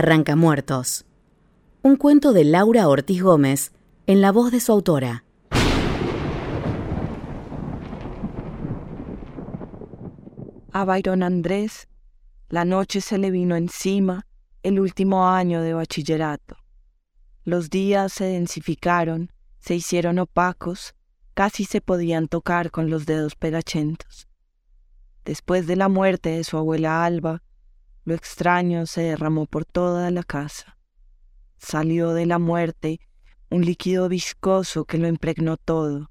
Arrancamuertos. Un cuento de Laura Ortiz Gómez en la voz de su autora. A Byron Andrés la noche se le vino encima el último año de bachillerato. Los días se densificaron, se hicieron opacos, casi se podían tocar con los dedos pegachentos. Después de la muerte de su abuela Alba, lo extraño se derramó por toda la casa. Salió de la muerte un líquido viscoso que lo impregnó todo,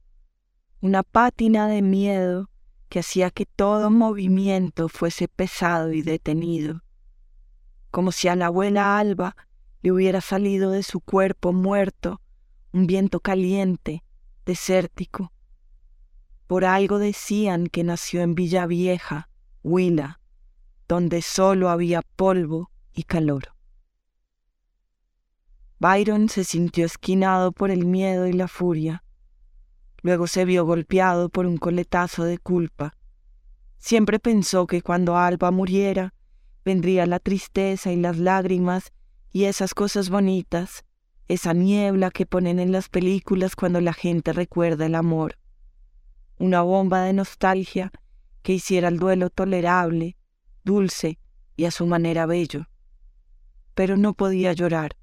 una pátina de miedo que hacía que todo movimiento fuese pesado y detenido, como si a la abuela Alba le hubiera salido de su cuerpo muerto un viento caliente, desértico. Por algo decían que nació en Villa Vieja, Huila, donde solo había polvo y calor. Byron se sintió esquinado por el miedo y la furia. Luego se vio golpeado por un coletazo de culpa. Siempre pensó que cuando Alba muriera, vendría la tristeza y las lágrimas y esas cosas bonitas, esa niebla que ponen en las películas cuando la gente recuerda el amor. Una bomba de nostalgia que hiciera el duelo tolerable, dulce y a su manera bello. Pero no podía llorar.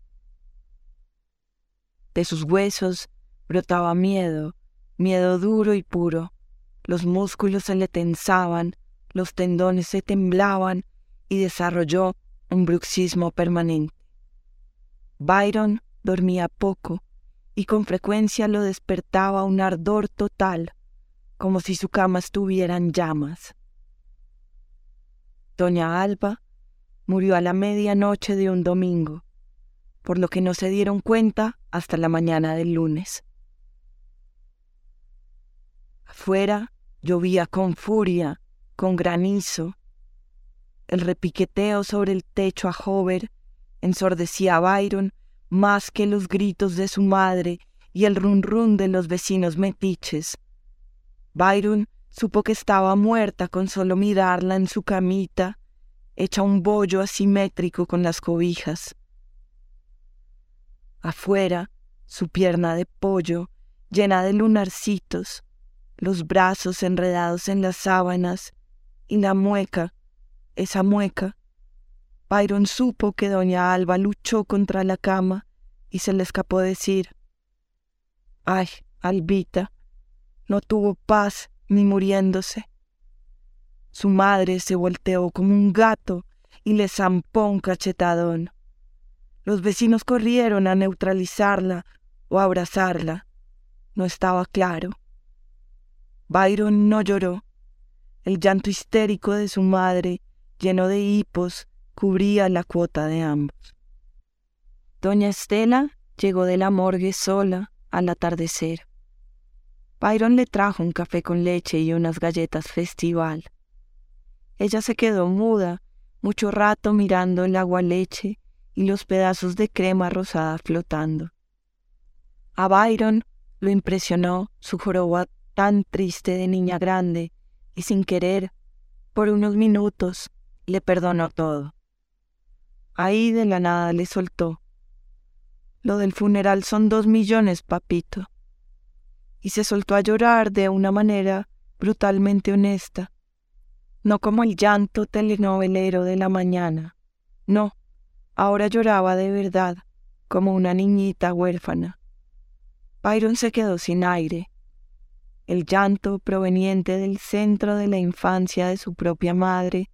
De sus huesos brotaba miedo, miedo duro y puro. Los músculos se le tensaban, los tendones se temblaban y desarrolló un bruxismo permanente. Byron dormía poco y con frecuencia lo despertaba un ardor total, como si su cama estuviera en llamas. Doña Alba murió a la medianoche de un domingo por lo que no se dieron cuenta hasta la mañana del lunes. Afuera llovía con furia, con granizo. El repiqueteo sobre el techo a Hover ensordecía a Byron más que los gritos de su madre y el run run de los vecinos metiches. Byron supo que estaba muerta con solo mirarla en su camita, hecha un bollo asimétrico con las cobijas. Afuera, su pierna de pollo, llena de lunarcitos, los brazos enredados en las sábanas y la mueca, esa mueca. Byron supo que doña Alba luchó contra la cama y se le escapó decir, Ay, Albita, no tuvo paz ni muriéndose. Su madre se volteó como un gato y le zampó un cachetadón. Los vecinos corrieron a neutralizarla o abrazarla. No estaba claro. Byron no lloró. El llanto histérico de su madre, lleno de hipos, cubría la cuota de ambos. Doña Estela llegó de la morgue sola al atardecer. Byron le trajo un café con leche y unas galletas festival. Ella se quedó muda mucho rato mirando el agua leche y los pedazos de crema rosada flotando. A Byron lo impresionó su joroba tan triste de niña grande y sin querer, por unos minutos, le perdonó todo. Ahí de la nada le soltó. Lo del funeral son dos millones, papito. Y se soltó a llorar de una manera brutalmente honesta, no como el llanto telenovelero de la mañana, no, Ahora lloraba de verdad, como una niñita huérfana. Byron se quedó sin aire. El llanto proveniente del centro de la infancia de su propia madre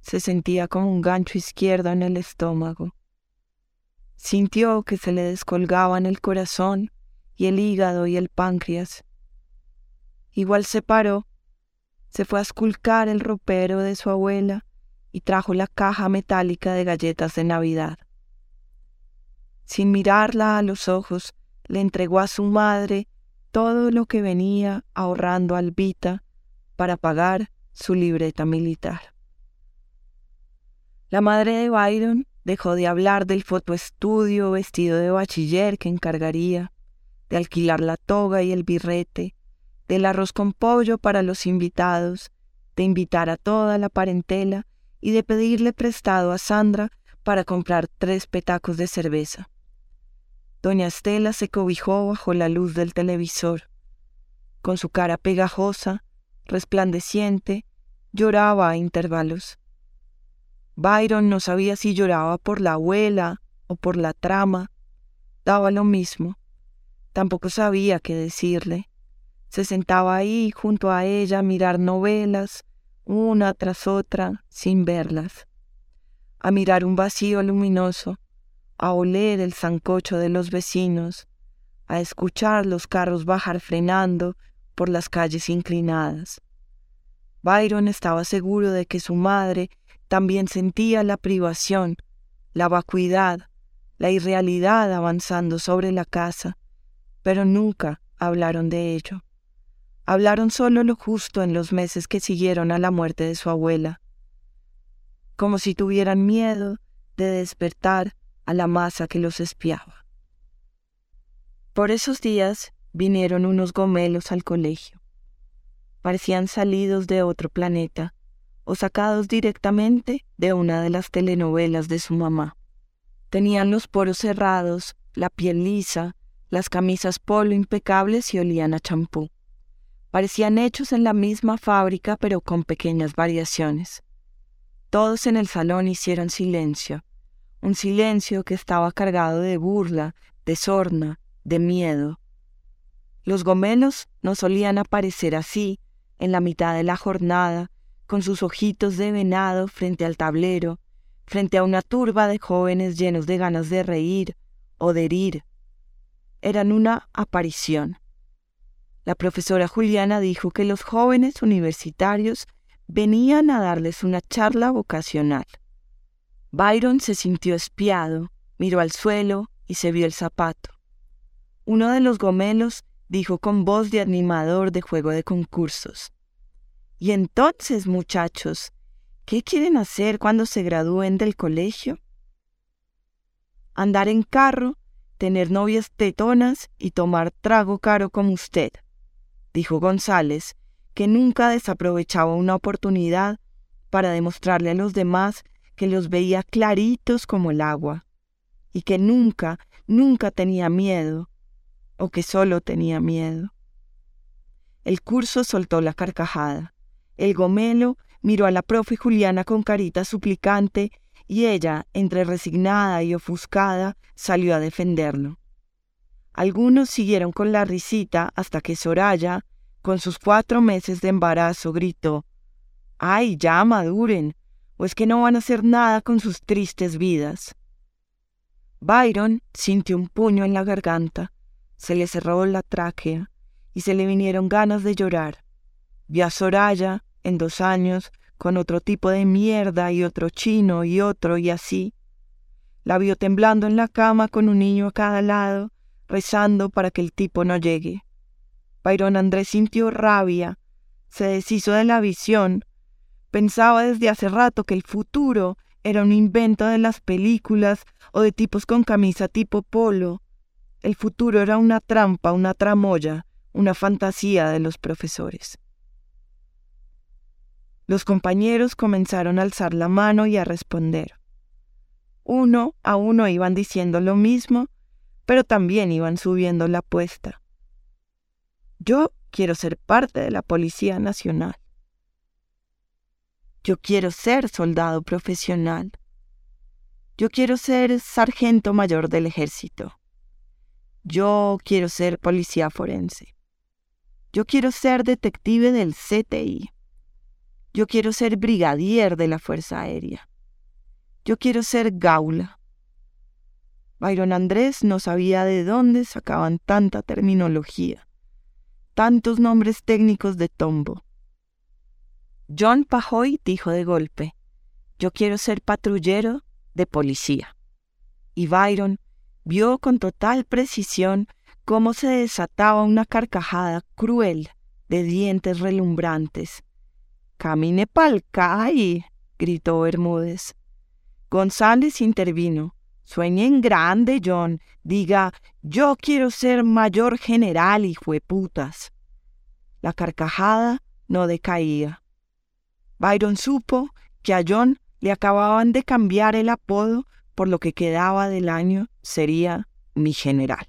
se sentía como un gancho izquierdo en el estómago. Sintió que se le descolgaban el corazón y el hígado y el páncreas. Igual se paró, se fue a esculcar el ropero de su abuela y trajo la caja metálica de galletas de Navidad. Sin mirarla a los ojos, le entregó a su madre todo lo que venía ahorrando Albita para pagar su libreta militar. La madre de Byron dejó de hablar del fotoestudio vestido de bachiller que encargaría, de alquilar la toga y el birrete, del arroz con pollo para los invitados, de invitar a toda la parentela y de pedirle prestado a Sandra para comprar tres petacos de cerveza. Doña Estela se cobijó bajo la luz del televisor. Con su cara pegajosa, resplandeciente, lloraba a intervalos. Byron no sabía si lloraba por la abuela o por la trama. Daba lo mismo. Tampoco sabía qué decirle. Se sentaba ahí junto a ella a mirar novelas, una tras otra, sin verlas. A mirar un vacío luminoso, a oler el zancocho de los vecinos, a escuchar los carros bajar frenando por las calles inclinadas. Byron estaba seguro de que su madre también sentía la privación, la vacuidad, la irrealidad avanzando sobre la casa, pero nunca hablaron de ello. Hablaron solo lo justo en los meses que siguieron a la muerte de su abuela, como si tuvieran miedo de despertar a la masa que los espiaba. Por esos días vinieron unos gomelos al colegio parecían salidos de otro planeta o sacados directamente de una de las telenovelas de su mamá. Tenían los poros cerrados, la piel lisa, las camisas polo impecables y olían a champú. Parecían hechos en la misma fábrica pero con pequeñas variaciones. Todos en el salón hicieron silencio, un silencio que estaba cargado de burla, de sorna, de miedo. Los gomelos no solían aparecer así en la mitad de la jornada, con sus ojitos de venado frente al tablero, frente a una turba de jóvenes llenos de ganas de reír o de herir. Eran una aparición. La profesora Juliana dijo que los jóvenes universitarios venían a darles una charla vocacional. Byron se sintió espiado, miró al suelo y se vio el zapato. Uno de los gomelos dijo con voz de animador de juego de concursos. Y entonces, muchachos, ¿qué quieren hacer cuando se gradúen del colegio? Andar en carro, tener novias tetonas y tomar trago caro como usted, dijo González, que nunca desaprovechaba una oportunidad para demostrarle a los demás que los veía claritos como el agua, y que nunca, nunca tenía miedo, o que solo tenía miedo. El curso soltó la carcajada. El gomelo miró a la profe Juliana con carita suplicante y ella, entre resignada y ofuscada, salió a defenderlo. Algunos siguieron con la risita hasta que Soraya, con sus cuatro meses de embarazo, gritó ¡Ay, ya maduren! ¿O es que no van a hacer nada con sus tristes vidas? Byron sintió un puño en la garganta se le cerró la tráquea y se le vinieron ganas de llorar. Vio a Soraya en dos años con otro tipo de mierda y otro chino y otro y así. La vio temblando en la cama con un niño a cada lado, rezando para que el tipo no llegue. Byron Andrés sintió rabia, se deshizo de la visión, pensaba desde hace rato que el futuro era un invento de las películas o de tipos con camisa tipo polo, el futuro era una trampa, una tramoya, una fantasía de los profesores. Los compañeros comenzaron a alzar la mano y a responder. Uno a uno iban diciendo lo mismo, pero también iban subiendo la apuesta. Yo quiero ser parte de la Policía Nacional. Yo quiero ser soldado profesional. Yo quiero ser sargento mayor del ejército. Yo quiero ser policía forense. Yo quiero ser detective del CTI. Yo quiero ser brigadier de la Fuerza Aérea. Yo quiero ser gaula. Byron Andrés no sabía de dónde sacaban tanta terminología, tantos nombres técnicos de tombo. John Pajoy dijo de golpe, yo quiero ser patrullero de policía. Y Byron vio con total precisión cómo se desataba una carcajada cruel de dientes relumbrantes. Camine pa'l CAI, gritó Bermúdez. González intervino. Sueñe en grande, John. Diga, yo quiero ser mayor general, hijo de putas. La carcajada no decaía. Byron supo que a John Le acababan de cambiar el apodo por lo que quedaba del año sería mi general.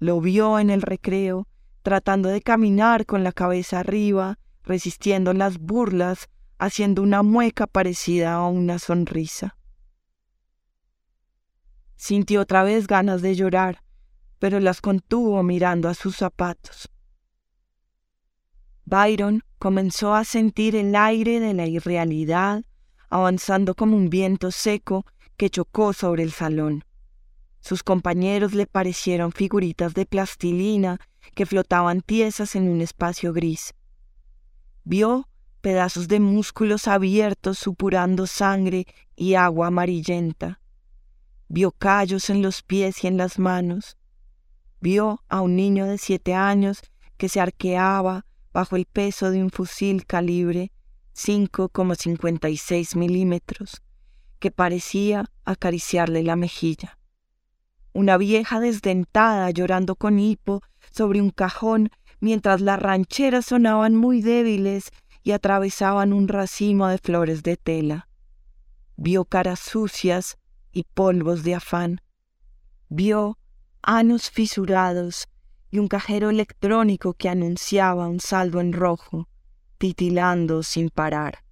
Lo vio en el recreo, tratando de caminar con la cabeza arriba, resistiendo las burlas, haciendo una mueca parecida a una sonrisa. Sintió otra vez ganas de llorar, pero las contuvo mirando a sus zapatos. Byron comenzó a sentir el aire de la irrealidad avanzando como un viento seco que chocó sobre el salón. Sus compañeros le parecieron figuritas de plastilina que flotaban tiesas en un espacio gris. Vio pedazos de músculos abiertos supurando sangre y agua amarillenta. Vio callos en los pies y en las manos. Vio a un niño de siete años que se arqueaba bajo el peso de un fusil calibre 5,56 milímetros que parecía acariciarle la mejilla. Una vieja desdentada llorando con hipo sobre un cajón mientras las rancheras sonaban muy débiles y atravesaban un racimo de flores de tela. Vio caras sucias y polvos de afán. Vio anos fisurados y un cajero electrónico que anunciaba un saldo en rojo, titilando sin parar.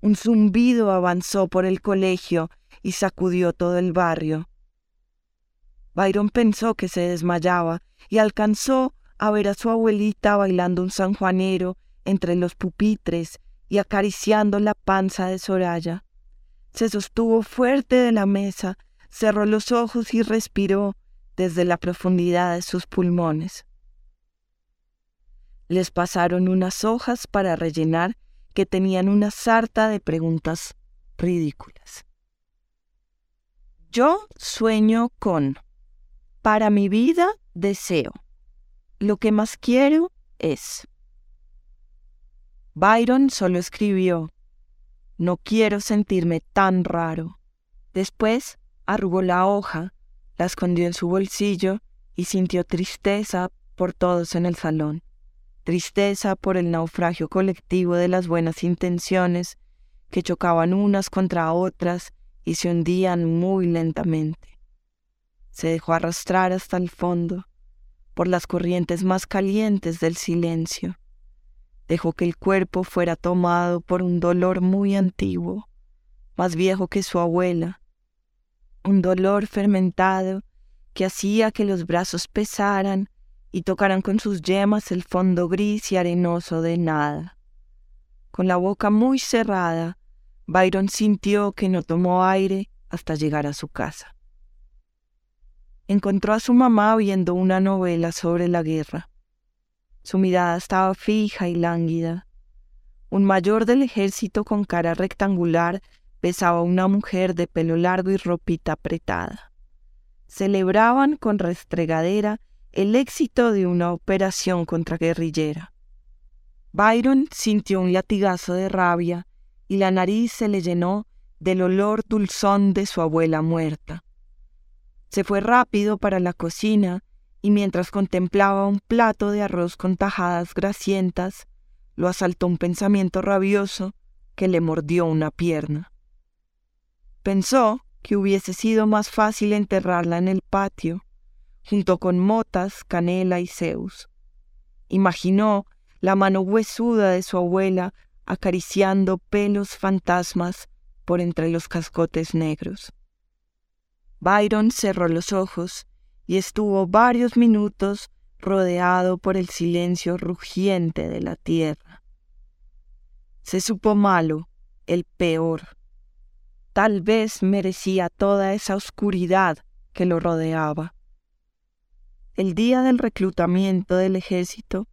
Un zumbido avanzó por el colegio y sacudió todo el barrio. Byron pensó que se desmayaba y alcanzó a ver a su abuelita bailando un sanjuanero entre los pupitres y acariciando la panza de Soraya. Se sostuvo fuerte de la mesa, cerró los ojos y respiró desde la profundidad de sus pulmones. Les pasaron unas hojas para rellenar que tenían una sarta de preguntas ridículas. Yo sueño con, para mi vida deseo, lo que más quiero es. Byron solo escribió, no quiero sentirme tan raro. Después arrugó la hoja, la escondió en su bolsillo y sintió tristeza por todos en el salón tristeza por el naufragio colectivo de las buenas intenciones que chocaban unas contra otras y se hundían muy lentamente. Se dejó arrastrar hasta el fondo, por las corrientes más calientes del silencio. Dejó que el cuerpo fuera tomado por un dolor muy antiguo, más viejo que su abuela, un dolor fermentado que hacía que los brazos pesaran y tocaran con sus yemas el fondo gris y arenoso de nada. Con la boca muy cerrada, Byron sintió que no tomó aire hasta llegar a su casa. Encontró a su mamá viendo una novela sobre la guerra. Su mirada estaba fija y lánguida. Un mayor del ejército con cara rectangular besaba a una mujer de pelo largo y ropita apretada. Celebraban con restregadera el éxito de una operación contraguerrillera. Byron sintió un latigazo de rabia y la nariz se le llenó del olor dulzón de su abuela muerta. Se fue rápido para la cocina y mientras contemplaba un plato de arroz con tajadas grasientas, lo asaltó un pensamiento rabioso que le mordió una pierna. Pensó que hubiese sido más fácil enterrarla en el patio, junto con Motas, Canela y Zeus. Imaginó la mano huesuda de su abuela acariciando pelos fantasmas por entre los cascotes negros. Byron cerró los ojos y estuvo varios minutos rodeado por el silencio rugiente de la tierra. Se supo malo, el peor. Tal vez merecía toda esa oscuridad que lo rodeaba. El día del reclutamiento del ejército,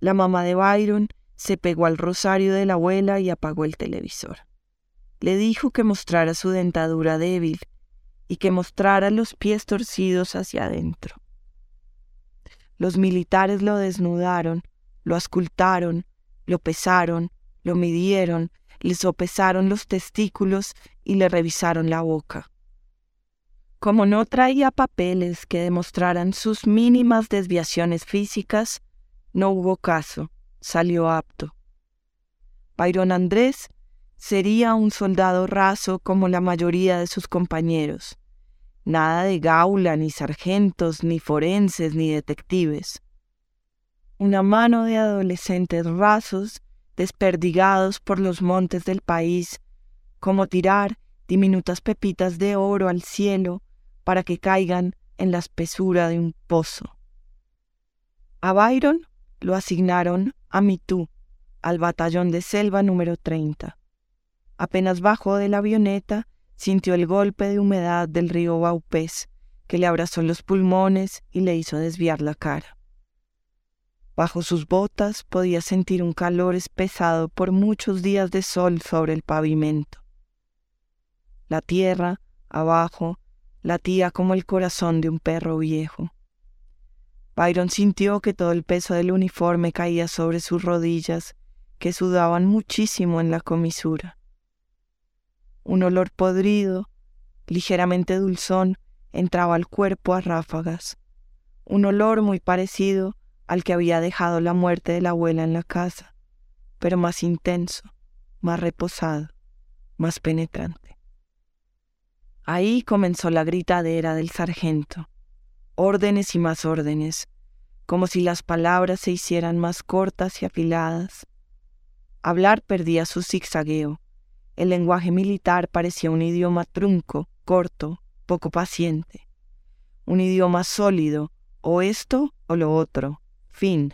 la mamá de Byron se pegó al rosario de la abuela y apagó el televisor. Le dijo que mostrara su dentadura débil y que mostrara los pies torcidos hacia adentro. Los militares lo desnudaron, lo ascultaron, lo pesaron, lo midieron, le sopesaron los testículos y le revisaron la boca. Como no traía papeles que demostraran sus mínimas desviaciones físicas, no hubo caso, salió apto. Byron Andrés sería un soldado raso como la mayoría de sus compañeros. Nada de gaula, ni sargentos, ni forenses, ni detectives. Una mano de adolescentes rasos, desperdigados por los montes del país, como tirar diminutas pepitas de oro al cielo para que caigan en la espesura de un pozo. A Byron lo asignaron a Mitú, al batallón de selva número 30. Apenas bajó de la avioneta, sintió el golpe de humedad del río Baupés, que le abrazó los pulmones y le hizo desviar la cara. Bajo sus botas podía sentir un calor espesado por muchos días de sol sobre el pavimento. La tierra, abajo, latía como el corazón de un perro viejo. Byron sintió que todo el peso del uniforme caía sobre sus rodillas, que sudaban muchísimo en la comisura. Un olor podrido, ligeramente dulzón, entraba al cuerpo a ráfagas. Un olor muy parecido al que había dejado la muerte de la abuela en la casa, pero más intenso, más reposado, más penetrante. Ahí comenzó la gritadera del sargento. Órdenes y más órdenes, como si las palabras se hicieran más cortas y afiladas. Hablar perdía su zigzagueo. El lenguaje militar parecía un idioma trunco, corto, poco paciente. Un idioma sólido, o esto o lo otro. Fin.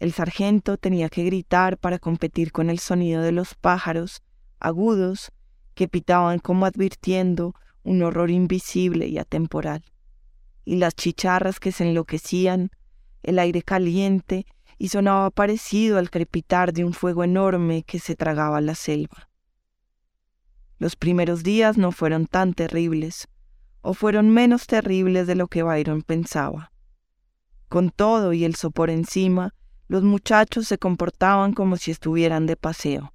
El sargento tenía que gritar para competir con el sonido de los pájaros, agudos, que pitaban como advirtiendo un horror invisible y atemporal, y las chicharras que se enloquecían, el aire caliente, y sonaba parecido al crepitar de un fuego enorme que se tragaba la selva. Los primeros días no fueron tan terribles, o fueron menos terribles de lo que Byron pensaba. Con todo y el sopor encima, los muchachos se comportaban como si estuvieran de paseo.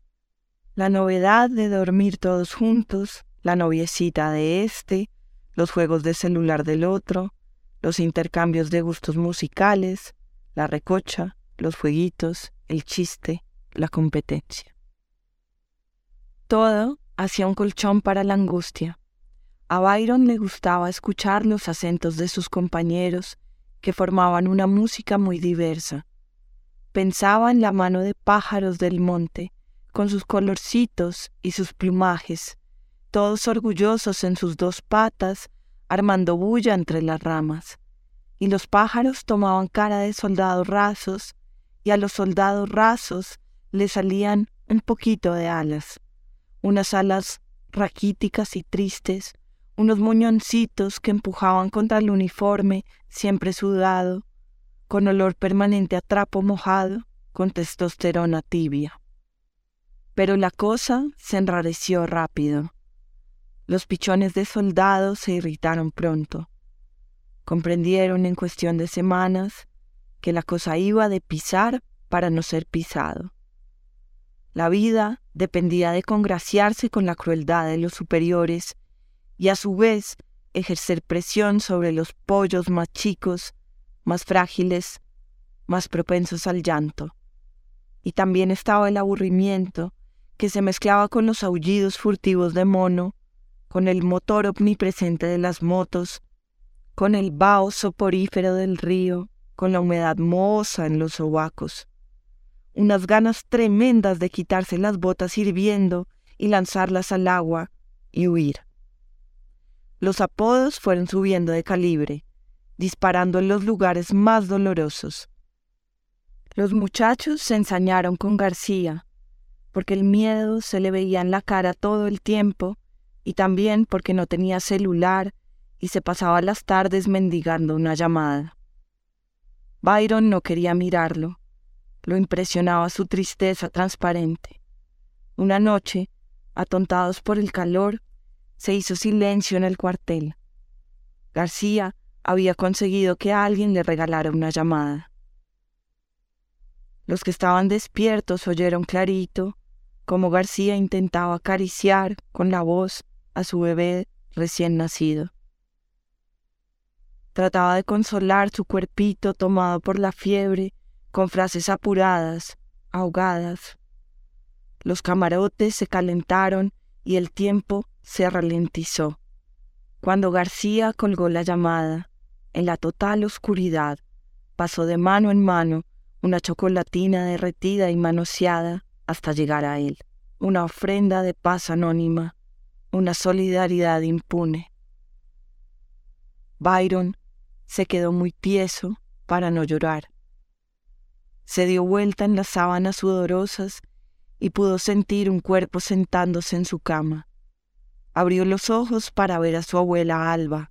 La novedad de dormir todos juntos, la noviecita de este, los juegos de celular del otro, los intercambios de gustos musicales, la recocha, los jueguitos, el chiste, la competencia. Todo hacía un colchón para la angustia. A Byron le gustaba escuchar los acentos de sus compañeros, que formaban una música muy diversa. Pensaba en la mano de pájaros del monte, con sus colorcitos y sus plumajes, todos orgullosos en sus dos patas, armando bulla entre las ramas. Y los pájaros tomaban cara de soldados rasos, y a los soldados rasos les salían un poquito de alas, unas alas raquíticas y tristes, unos muñoncitos que empujaban contra el uniforme, siempre sudado, con olor permanente a trapo mojado, con testosterona tibia. Pero la cosa se enrareció rápido. Los pichones de soldados se irritaron pronto. Comprendieron en cuestión de semanas que la cosa iba de pisar para no ser pisado. La vida dependía de congraciarse con la crueldad de los superiores y a su vez ejercer presión sobre los pollos más chicos, más frágiles, más propensos al llanto. Y también estaba el aburrimiento que se mezclaba con los aullidos furtivos de mono con el motor omnipresente de las motos, con el vaho soporífero del río, con la humedad mohosa en los sobacos. Unas ganas tremendas de quitarse las botas hirviendo y lanzarlas al agua y huir. Los apodos fueron subiendo de calibre, disparando en los lugares más dolorosos. Los muchachos se ensañaron con García, porque el miedo se le veía en la cara todo el tiempo y también porque no tenía celular y se pasaba las tardes mendigando una llamada. Byron no quería mirarlo. Lo impresionaba su tristeza transparente. Una noche, atontados por el calor, se hizo silencio en el cuartel. García había conseguido que alguien le regalara una llamada. Los que estaban despiertos oyeron clarito cómo García intentaba acariciar con la voz a su bebé recién nacido. Trataba de consolar su cuerpito tomado por la fiebre con frases apuradas, ahogadas. Los camarotes se calentaron y el tiempo se ralentizó. Cuando García colgó la llamada, en la total oscuridad, pasó de mano en mano una chocolatina derretida y manoseada hasta llegar a él, una ofrenda de paz anónima, una solidaridad impune. Byron se quedó muy tieso para no llorar. Se dio vuelta en las sábanas sudorosas y pudo sentir un cuerpo sentándose en su cama. Abrió los ojos para ver a su abuela Alba,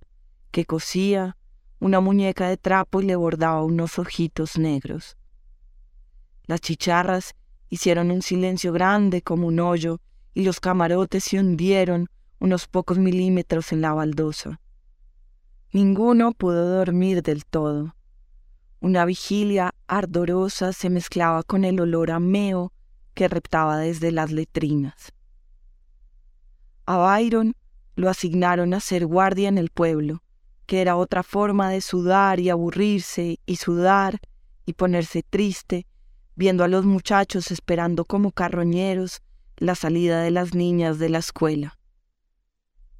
que cosía una muñeca de trapo y le bordaba unos ojitos negros. Las chicharras hicieron un silencio grande como un hoyo y los camarotes se hundieron unos pocos milímetros en la baldosa. Ninguno pudo dormir del todo. Una vigilia ardorosa se mezclaba con el olor a meo que reptaba desde las letrinas. A Byron lo asignaron a ser guardia en el pueblo, que era otra forma de sudar y aburrirse y sudar y ponerse triste, viendo a los muchachos esperando como carroñeros la salida de las niñas de la escuela.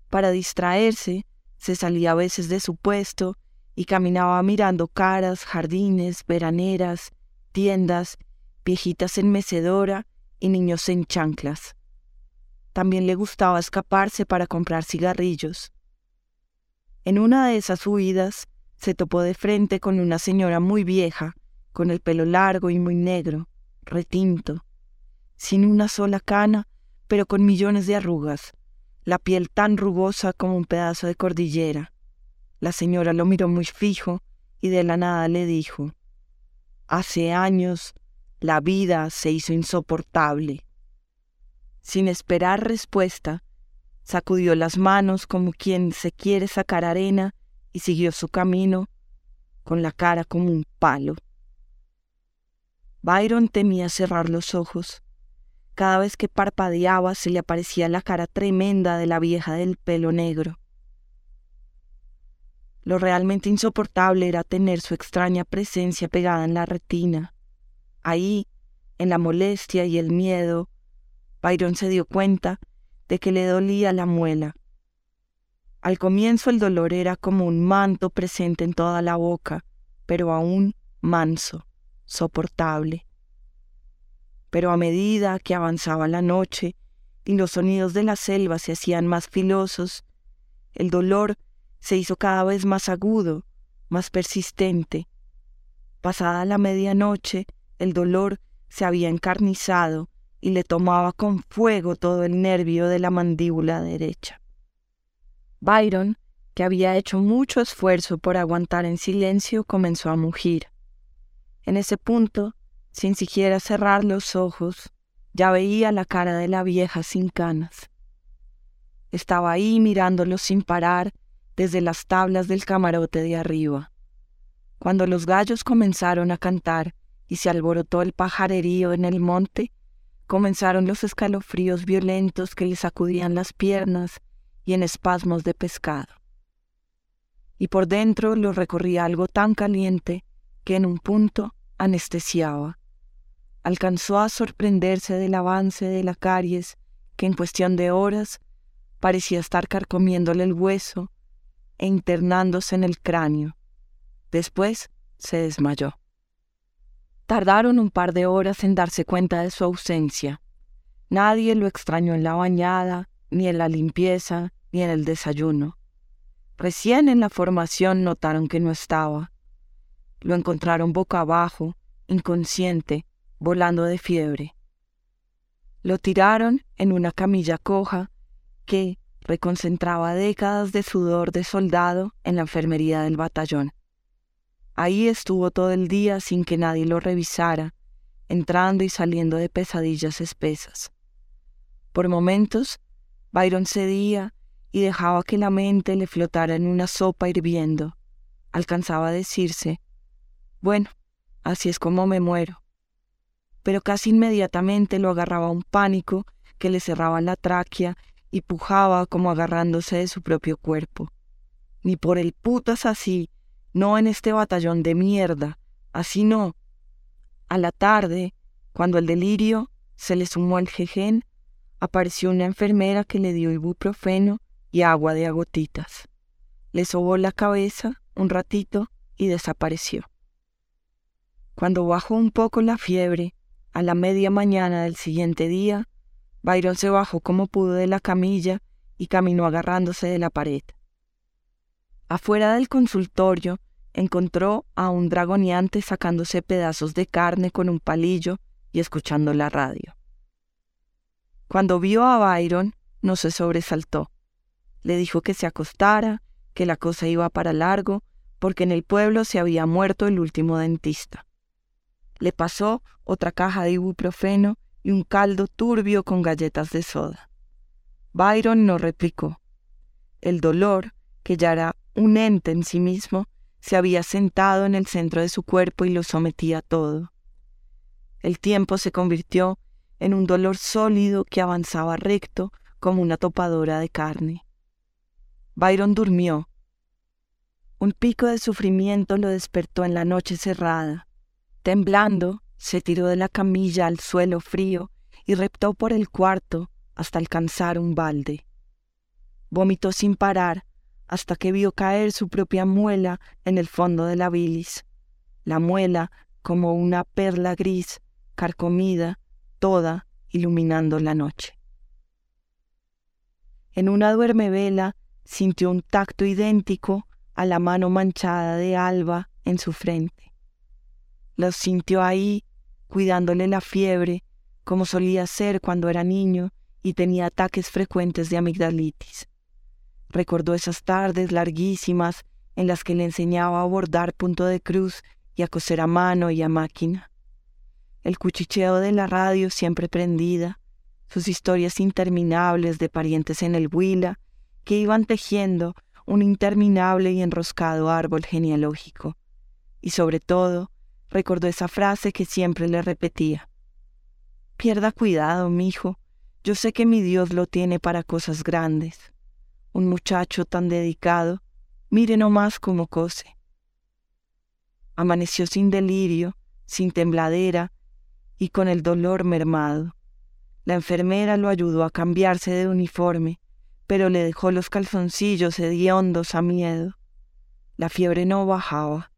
Para distraerse, se salía a veces de su puesto y caminaba mirando caras, jardines, veraneras, tiendas, viejitas en mecedora y niños en chanclas. También le gustaba escaparse para comprar cigarrillos. En una de esas huidas se topó de frente con una señora muy vieja, con el pelo largo y muy negro, retinto, sin una sola cana, pero con millones de arrugas, la piel tan rugosa como un pedazo de cordillera. La señora lo miró muy fijo y de la nada le dijo, Hace años la vida se hizo insoportable. Sin esperar respuesta, sacudió las manos como quien se quiere sacar arena y siguió su camino con la cara como un palo. Byron temía cerrar los ojos, cada vez que parpadeaba se le aparecía la cara tremenda de la vieja del pelo negro. Lo realmente insoportable era tener su extraña presencia pegada en la retina. Ahí, en la molestia y el miedo, Byron se dio cuenta de que le dolía la muela. Al comienzo el dolor era como un manto presente en toda la boca, pero aún manso, soportable pero a medida que avanzaba la noche y los sonidos de la selva se hacían más filosos, el dolor se hizo cada vez más agudo, más persistente. Pasada la medianoche, el dolor se había encarnizado y le tomaba con fuego todo el nervio de la mandíbula derecha. Byron, que había hecho mucho esfuerzo por aguantar en silencio, comenzó a mugir. En ese punto sin siquiera cerrar los ojos, ya veía la cara de la vieja sin canas. Estaba ahí mirándolo sin parar desde las tablas del camarote de arriba. Cuando los gallos comenzaron a cantar y se alborotó el pajarerío en el monte, comenzaron los escalofríos violentos que le sacudían las piernas y en espasmos de pescado. Y por dentro lo recorría algo tan caliente que en un punto anestesiaba alcanzó a sorprenderse del avance de la caries que en cuestión de horas parecía estar carcomiéndole el hueso e internándose en el cráneo. Después se desmayó. Tardaron un par de horas en darse cuenta de su ausencia. Nadie lo extrañó en la bañada, ni en la limpieza, ni en el desayuno. Recién en la formación notaron que no estaba. Lo encontraron boca abajo, inconsciente, volando de fiebre. Lo tiraron en una camilla coja que reconcentraba décadas de sudor de soldado en la enfermería del batallón. Ahí estuvo todo el día sin que nadie lo revisara, entrando y saliendo de pesadillas espesas. Por momentos, Byron cedía y dejaba que la mente le flotara en una sopa hirviendo. Alcanzaba a decirse, bueno, así es como me muero pero casi inmediatamente lo agarraba un pánico que le cerraba la tráquea y pujaba como agarrándose de su propio cuerpo. Ni por el putas así, no en este batallón de mierda, así no. A la tarde, cuando el delirio se le sumó el jejen, apareció una enfermera que le dio ibuprofeno y agua de agotitas. Le sobó la cabeza un ratito y desapareció. Cuando bajó un poco la fiebre, a la media mañana del siguiente día, Byron se bajó como pudo de la camilla y caminó agarrándose de la pared. Afuera del consultorio encontró a un dragoneante sacándose pedazos de carne con un palillo y escuchando la radio. Cuando vio a Byron, no se sobresaltó. Le dijo que se acostara, que la cosa iba para largo, porque en el pueblo se había muerto el último dentista. Le pasó otra caja de ibuprofeno y un caldo turbio con galletas de soda. Byron no replicó. El dolor, que ya era un ente en sí mismo, se había sentado en el centro de su cuerpo y lo sometía todo. El tiempo se convirtió en un dolor sólido que avanzaba recto como una topadora de carne. Byron durmió. Un pico de sufrimiento lo despertó en la noche cerrada. Temblando, se tiró de la camilla al suelo frío y reptó por el cuarto hasta alcanzar un balde. Vomitó sin parar hasta que vio caer su propia muela en el fondo de la bilis. La muela como una perla gris, carcomida, toda iluminando la noche. En una duermevela sintió un tacto idéntico a la mano manchada de alba en su frente. Lo sintió ahí cuidándole la fiebre, como solía ser cuando era niño y tenía ataques frecuentes de amigdalitis. Recordó esas tardes larguísimas en las que le enseñaba a bordar punto de cruz y a coser a mano y a máquina. El cuchicheo de la radio siempre prendida, sus historias interminables de parientes en el Huila, que iban tejiendo un interminable y enroscado árbol genealógico, y sobre todo recordó esa frase que siempre le repetía. Pierda cuidado, mi hijo, yo sé que mi Dios lo tiene para cosas grandes. Un muchacho tan dedicado, mire nomás cómo cose. Amaneció sin delirio, sin tembladera y con el dolor mermado. La enfermera lo ayudó a cambiarse de uniforme, pero le dejó los calzoncillos hediondos a miedo. La fiebre no bajaba.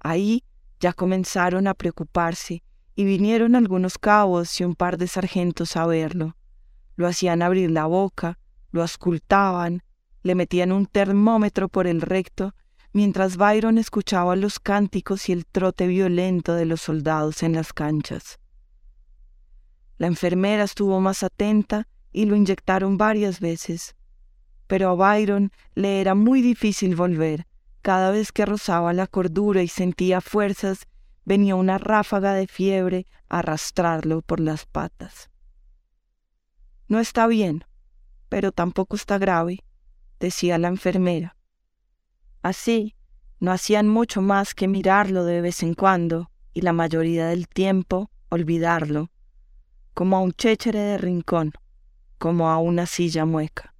Ahí ya comenzaron a preocuparse y vinieron algunos cabos y un par de sargentos a verlo. Lo hacían abrir la boca, lo ascultaban, le metían un termómetro por el recto, mientras Byron escuchaba los cánticos y el trote violento de los soldados en las canchas. La enfermera estuvo más atenta y lo inyectaron varias veces, pero a Byron le era muy difícil volver, cada vez que rozaba la cordura y sentía fuerzas, venía una ráfaga de fiebre a arrastrarlo por las patas. No está bien, pero tampoco está grave, decía la enfermera. Así, no hacían mucho más que mirarlo de vez en cuando y la mayoría del tiempo olvidarlo, como a un chéchere de rincón, como a una silla mueca.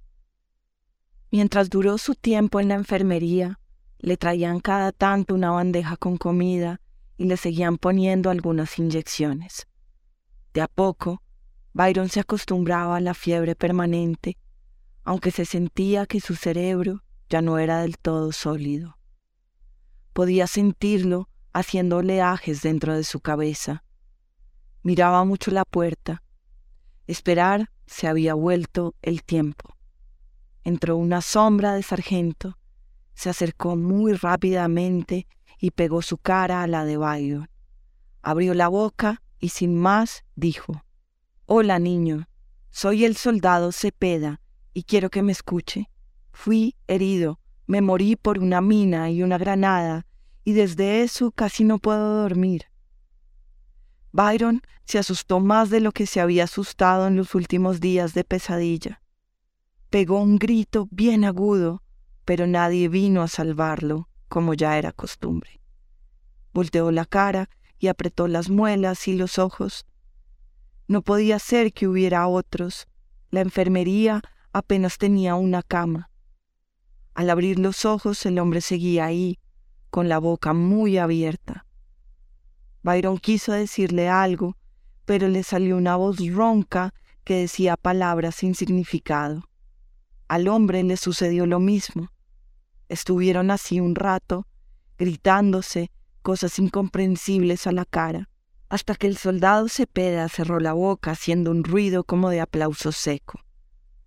Mientras duró su tiempo en la enfermería, le traían cada tanto una bandeja con comida y le seguían poniendo algunas inyecciones. De a poco, Byron se acostumbraba a la fiebre permanente, aunque se sentía que su cerebro ya no era del todo sólido. Podía sentirlo haciendo oleajes dentro de su cabeza. Miraba mucho la puerta. Esperar se había vuelto el tiempo. Entró una sombra de sargento se acercó muy rápidamente y pegó su cara a la de Byron. Abrió la boca y sin más dijo, Hola niño, soy el soldado Cepeda y quiero que me escuche. Fui herido, me morí por una mina y una granada y desde eso casi no puedo dormir. Byron se asustó más de lo que se había asustado en los últimos días de pesadilla. Pegó un grito bien agudo pero nadie vino a salvarlo, como ya era costumbre. Volteó la cara y apretó las muelas y los ojos. No podía ser que hubiera otros. La enfermería apenas tenía una cama. Al abrir los ojos el hombre seguía ahí, con la boca muy abierta. Byron quiso decirle algo, pero le salió una voz ronca que decía palabras sin significado. Al hombre le sucedió lo mismo. Estuvieron así un rato, gritándose cosas incomprensibles a la cara, hasta que el soldado Cepeda cerró la boca haciendo un ruido como de aplauso seco.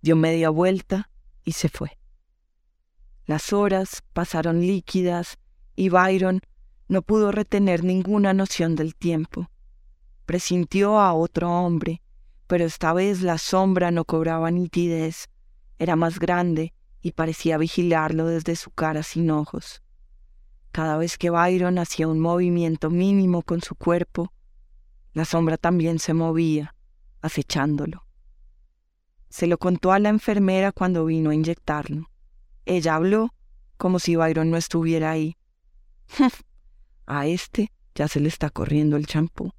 Dio media vuelta y se fue. Las horas pasaron líquidas y Byron no pudo retener ninguna noción del tiempo. Presintió a otro hombre, pero esta vez la sombra no cobraba nitidez, era más grande y parecía vigilarlo desde su cara sin ojos. Cada vez que Byron hacía un movimiento mínimo con su cuerpo, la sombra también se movía, acechándolo. Se lo contó a la enfermera cuando vino a inyectarlo. Ella habló como si Byron no estuviera ahí. a este ya se le está corriendo el champú.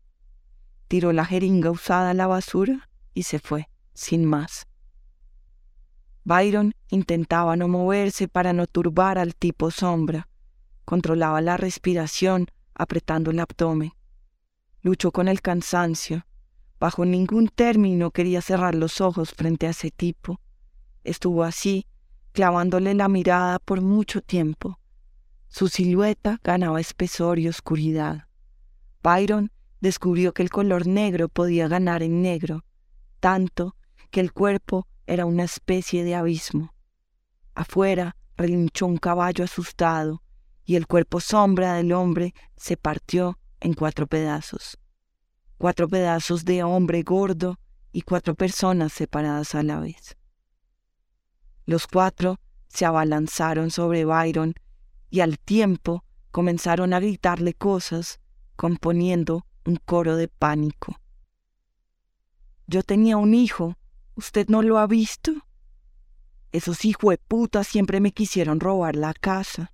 Tiró la jeringa usada a la basura y se fue, sin más. Byron intentaba no moverse para no turbar al tipo sombra. Controlaba la respiración apretando el abdomen. Luchó con el cansancio. Bajo ningún término quería cerrar los ojos frente a ese tipo. Estuvo así, clavándole la mirada por mucho tiempo. Su silueta ganaba espesor y oscuridad. Byron descubrió que el color negro podía ganar en negro, tanto que el cuerpo era una especie de abismo. Afuera relinchó un caballo asustado y el cuerpo sombra del hombre se partió en cuatro pedazos. Cuatro pedazos de hombre gordo y cuatro personas separadas a la vez. Los cuatro se abalanzaron sobre Byron y al tiempo comenzaron a gritarle cosas, componiendo un coro de pánico. Yo tenía un hijo ¿Usted no lo ha visto? Esos puta siempre me quisieron robar la casa.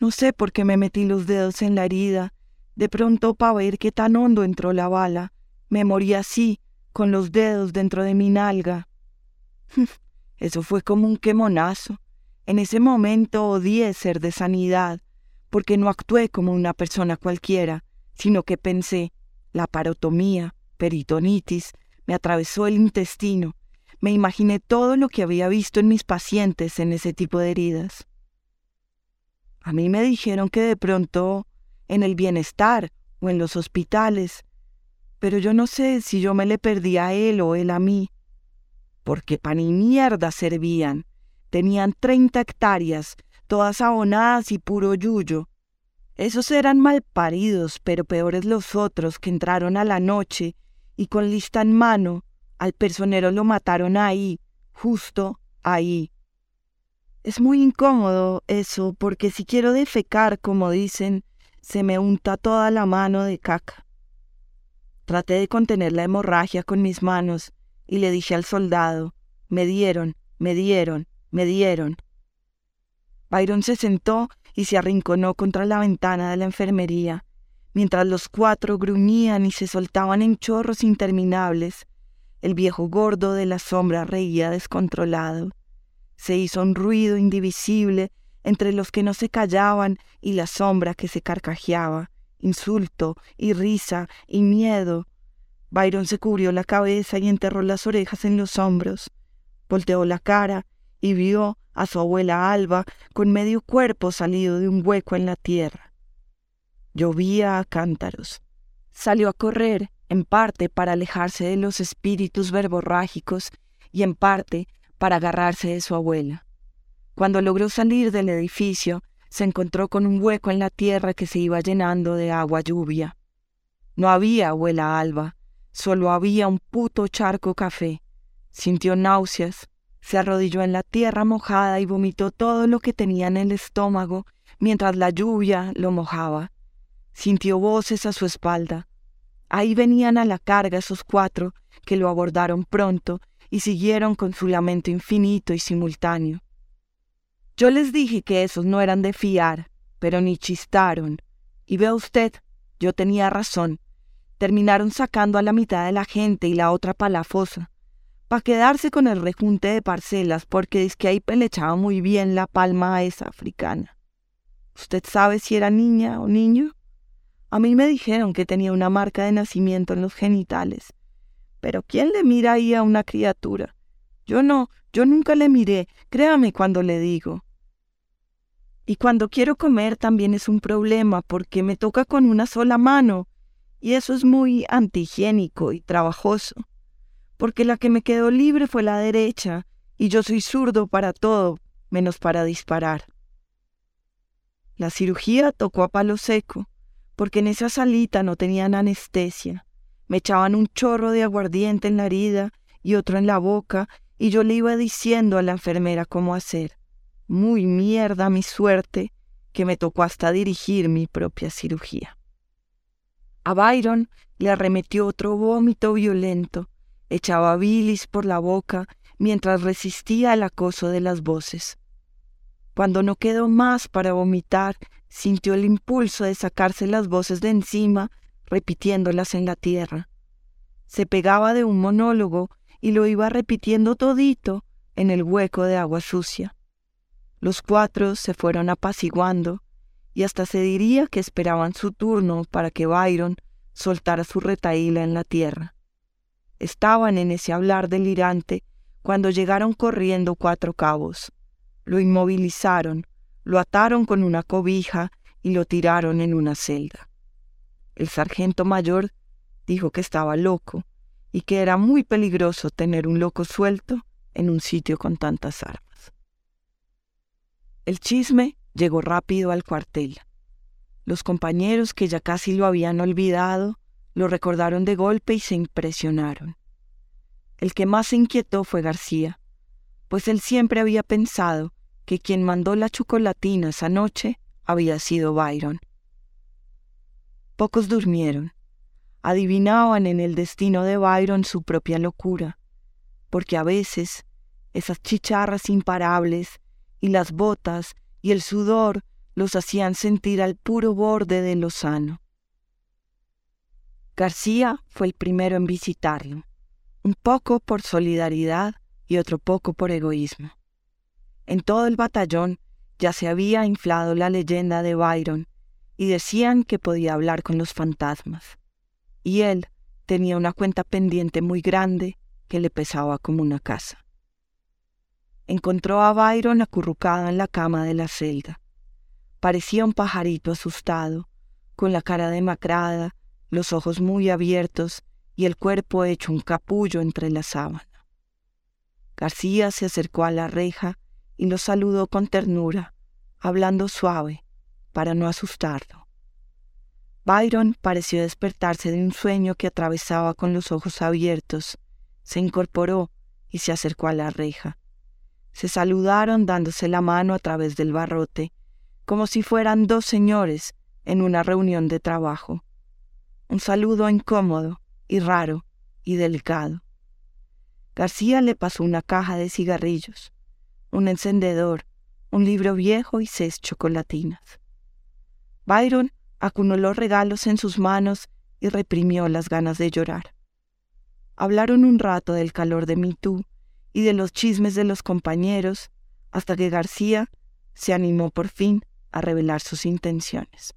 No sé por qué me metí los dedos en la herida. De pronto, para ver qué tan hondo entró la bala, me morí así, con los dedos dentro de mi nalga. Eso fue como un quemonazo. En ese momento odié ser de sanidad, porque no actué como una persona cualquiera, sino que pensé, la parotomía, peritonitis, me atravesó el intestino. Me imaginé todo lo que había visto en mis pacientes en ese tipo de heridas. A mí me dijeron que de pronto en el bienestar o en los hospitales, pero yo no sé si yo me le perdí a él o él a mí, porque pan y mierda servían. Tenían treinta hectáreas, todas abonadas y puro yuyo. Esos eran mal paridos, pero peores los otros que entraron a la noche y con lista en mano al personero lo mataron ahí, justo ahí. Es muy incómodo eso, porque si quiero defecar, como dicen, se me unta toda la mano de caca. Traté de contener la hemorragia con mis manos y le dije al soldado, me dieron, me dieron, me dieron. Byron se sentó y se arrinconó contra la ventana de la enfermería mientras los cuatro gruñían y se soltaban en chorros interminables. El viejo gordo de la sombra reía descontrolado. Se hizo un ruido indivisible entre los que no se callaban y la sombra que se carcajeaba, insulto y risa y miedo. Byron se cubrió la cabeza y enterró las orejas en los hombros. Volteó la cara y vio a su abuela Alba con medio cuerpo salido de un hueco en la tierra. Llovía a cántaros. Salió a correr, en parte para alejarse de los espíritus verborrágicos y en parte para agarrarse de su abuela. Cuando logró salir del edificio, se encontró con un hueco en la tierra que se iba llenando de agua lluvia. No había abuela Alba, solo había un puto charco café. Sintió náuseas, se arrodilló en la tierra mojada y vomitó todo lo que tenía en el estómago mientras la lluvia lo mojaba. Sintió voces a su espalda. Ahí venían a la carga esos cuatro que lo abordaron pronto y siguieron con su lamento infinito y simultáneo. Yo les dije que esos no eran de fiar, pero ni chistaron. Y vea usted, yo tenía razón. Terminaron sacando a la mitad de la gente y la otra para la fosa, para quedarse con el rejunte de parcelas, porque es que ahí pelechaba muy bien la palma a esa africana. ¿Usted sabe si era niña o niño? A mí me dijeron que tenía una marca de nacimiento en los genitales. Pero ¿quién le mira ahí a una criatura? Yo no, yo nunca le miré, créame cuando le digo. Y cuando quiero comer también es un problema porque me toca con una sola mano y eso es muy antihigiénico y trabajoso, porque la que me quedó libre fue la derecha y yo soy zurdo para todo menos para disparar. La cirugía tocó a palo seco, porque en esa salita no tenían anestesia. Me echaban un chorro de aguardiente en la herida y otro en la boca, y yo le iba diciendo a la enfermera cómo hacer. Muy mierda mi suerte, que me tocó hasta dirigir mi propia cirugía. A Byron le arremetió otro vómito violento, echaba bilis por la boca mientras resistía el acoso de las voces. Cuando no quedó más para vomitar, sintió el impulso de sacarse las voces de encima, repitiéndolas en la tierra. Se pegaba de un monólogo y lo iba repitiendo todito en el hueco de agua sucia. Los cuatro se fueron apaciguando y hasta se diría que esperaban su turno para que Byron soltara su retaíla en la tierra. Estaban en ese hablar delirante cuando llegaron corriendo cuatro cabos. Lo inmovilizaron, lo ataron con una cobija y lo tiraron en una celda. El sargento mayor dijo que estaba loco y que era muy peligroso tener un loco suelto en un sitio con tantas armas. El chisme llegó rápido al cuartel. Los compañeros que ya casi lo habían olvidado lo recordaron de golpe y se impresionaron. El que más se inquietó fue García, pues él siempre había pensado que quien mandó la chocolatina esa noche había sido Byron. Pocos durmieron. Adivinaban en el destino de Byron su propia locura, porque a veces esas chicharras imparables y las botas y el sudor los hacían sentir al puro borde de lo sano. García fue el primero en visitarlo, un poco por solidaridad y otro poco por egoísmo. En todo el batallón ya se había inflado la leyenda de Byron y decían que podía hablar con los fantasmas. Y él tenía una cuenta pendiente muy grande que le pesaba como una casa. Encontró a Byron acurrucada en la cama de la celda. Parecía un pajarito asustado, con la cara demacrada, los ojos muy abiertos y el cuerpo hecho un capullo entre la sábana. García se acercó a la reja y lo saludó con ternura, hablando suave, para no asustarlo. Byron pareció despertarse de un sueño que atravesaba con los ojos abiertos, se incorporó y se acercó a la reja. Se saludaron dándose la mano a través del barrote, como si fueran dos señores en una reunión de trabajo. Un saludo incómodo y raro y delicado. García le pasó una caja de cigarrillos un encendedor, un libro viejo y seis chocolatinas. Byron acunó los regalos en sus manos y reprimió las ganas de llorar. Hablaron un rato del calor de Mitú y de los chismes de los compañeros, hasta que García se animó por fin a revelar sus intenciones.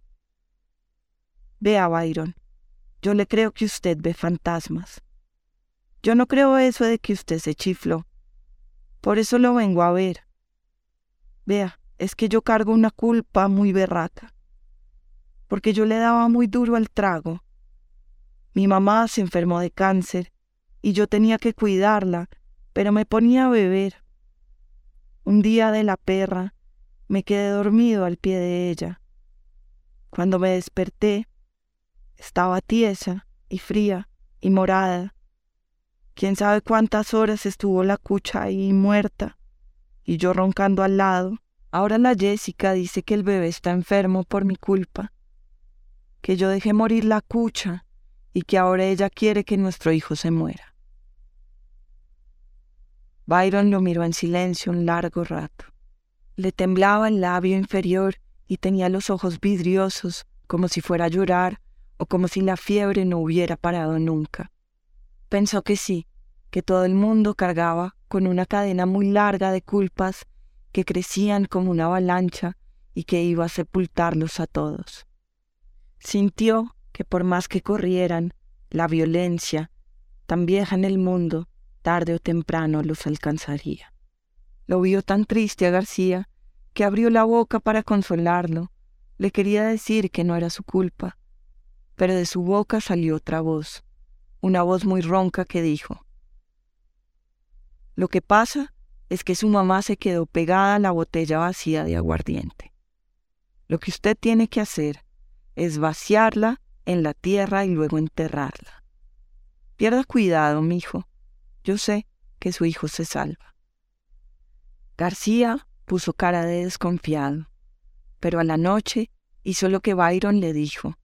Vea, Byron, yo le creo que usted ve fantasmas. Yo no creo eso de que usted se chifló. Por eso lo vengo a ver. Vea, es que yo cargo una culpa muy berraca, porque yo le daba muy duro al trago. Mi mamá se enfermó de cáncer y yo tenía que cuidarla, pero me ponía a beber. Un día de la perra me quedé dormido al pie de ella. Cuando me desperté, estaba tiesa y fría y morada Quién sabe cuántas horas estuvo la cucha ahí muerta y yo roncando al lado. Ahora la Jessica dice que el bebé está enfermo por mi culpa, que yo dejé morir la cucha y que ahora ella quiere que nuestro hijo se muera. Byron lo miró en silencio un largo rato. Le temblaba el labio inferior y tenía los ojos vidriosos, como si fuera a llorar o como si la fiebre no hubiera parado nunca. Pensó que sí, que todo el mundo cargaba con una cadena muy larga de culpas que crecían como una avalancha y que iba a sepultarlos a todos. Sintió que por más que corrieran, la violencia, tan vieja en el mundo, tarde o temprano los alcanzaría. Lo vio tan triste a García que abrió la boca para consolarlo. Le quería decir que no era su culpa, pero de su boca salió otra voz, una voz muy ronca que dijo, Lo que pasa es que su mamá se quedó pegada a la botella vacía de aguardiente. Lo que usted tiene que hacer es vaciarla en la tierra y luego enterrarla. Pierda cuidado, mi hijo. Yo sé que su hijo se salva. García puso cara de desconfiado, pero a la noche hizo lo que Byron le dijo.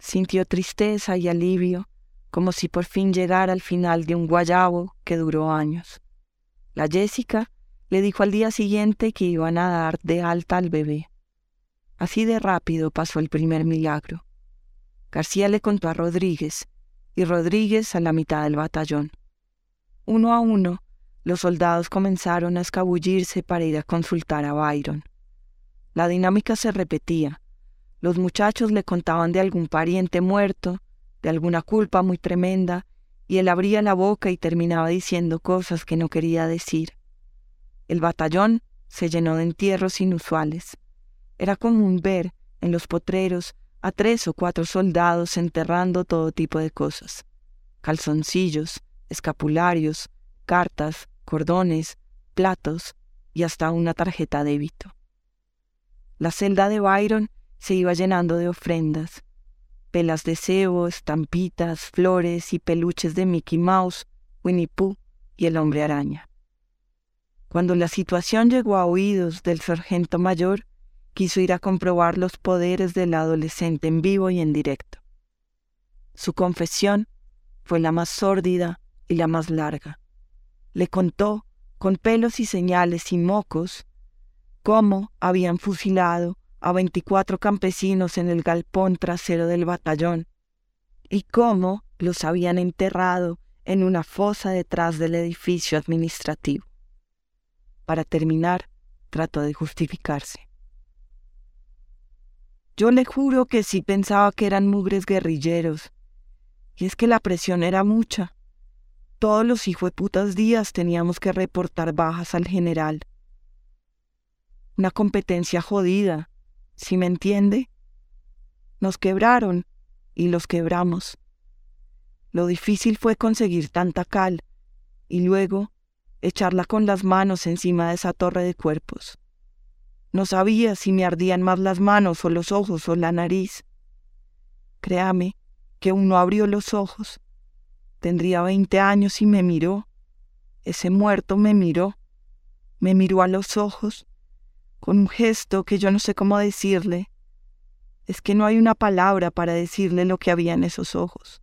Sintió tristeza y alivio, como si por fin llegara al final de un guayabo que duró años. La Jessica le dijo al día siguiente que iban a dar de alta al bebé. Así de rápido pasó el primer milagro. García le contó a Rodríguez, y Rodríguez a la mitad del batallón. Uno a uno, los soldados comenzaron a escabullirse para ir a consultar a Byron. La dinámica se repetía. Los muchachos le contaban de algún pariente muerto, de alguna culpa muy tremenda, y él abría la boca y terminaba diciendo cosas que no quería decir. El batallón se llenó de entierros inusuales. Era común ver en los potreros a tres o cuatro soldados enterrando todo tipo de cosas. Calzoncillos, escapularios, cartas, cordones, platos y hasta una tarjeta débito. La celda de Byron se iba llenando de ofrendas, pelas de cebo, estampitas, flores y peluches de Mickey Mouse, Winnie Pooh y el hombre araña. Cuando la situación llegó a oídos del sargento mayor, quiso ir a comprobar los poderes del adolescente en vivo y en directo. Su confesión fue la más sórdida y la más larga le contó, con pelos y señales y mocos, cómo habían fusilado a veinticuatro campesinos en el galpón trasero del batallón y cómo los habían enterrado en una fosa detrás del edificio administrativo. Para terminar, trató de justificarse. Yo le juro que sí pensaba que eran mugres guerrilleros, y es que la presión era mucha. Todos los putas días teníamos que reportar bajas al general. Una competencia jodida, ¿si me entiende? Nos quebraron y los quebramos. Lo difícil fue conseguir tanta cal y luego echarla con las manos encima de esa torre de cuerpos. No sabía si me ardían más las manos o los ojos o la nariz. Créame que uno abrió los ojos Tendría veinte años y me miró. Ese muerto me miró. Me miró a los ojos, con un gesto que yo no sé cómo decirle. Es que no hay una palabra para decirle lo que había en esos ojos.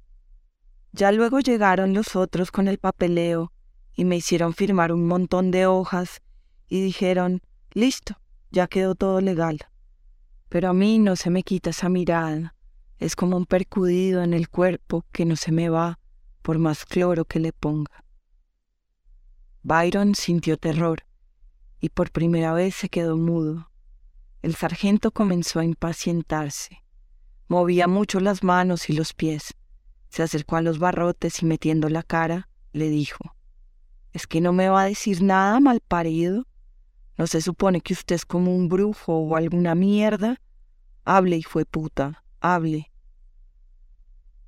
Ya luego llegaron los otros con el papeleo y me hicieron firmar un montón de hojas y dijeron, listo, ya quedó todo legal. Pero a mí no se me quita esa mirada, es como un percudido en el cuerpo que no se me va por más cloro que le ponga. Byron sintió terror y por primera vez se quedó mudo. El sargento comenzó a impacientarse. Movía mucho las manos y los pies. Se acercó a los barrotes y metiendo la cara, le dijo, ¿Es que no me va a decir nada, mal parido? ¿No se supone que usted es como un brujo o alguna mierda? Hable, hijo de puta, hable.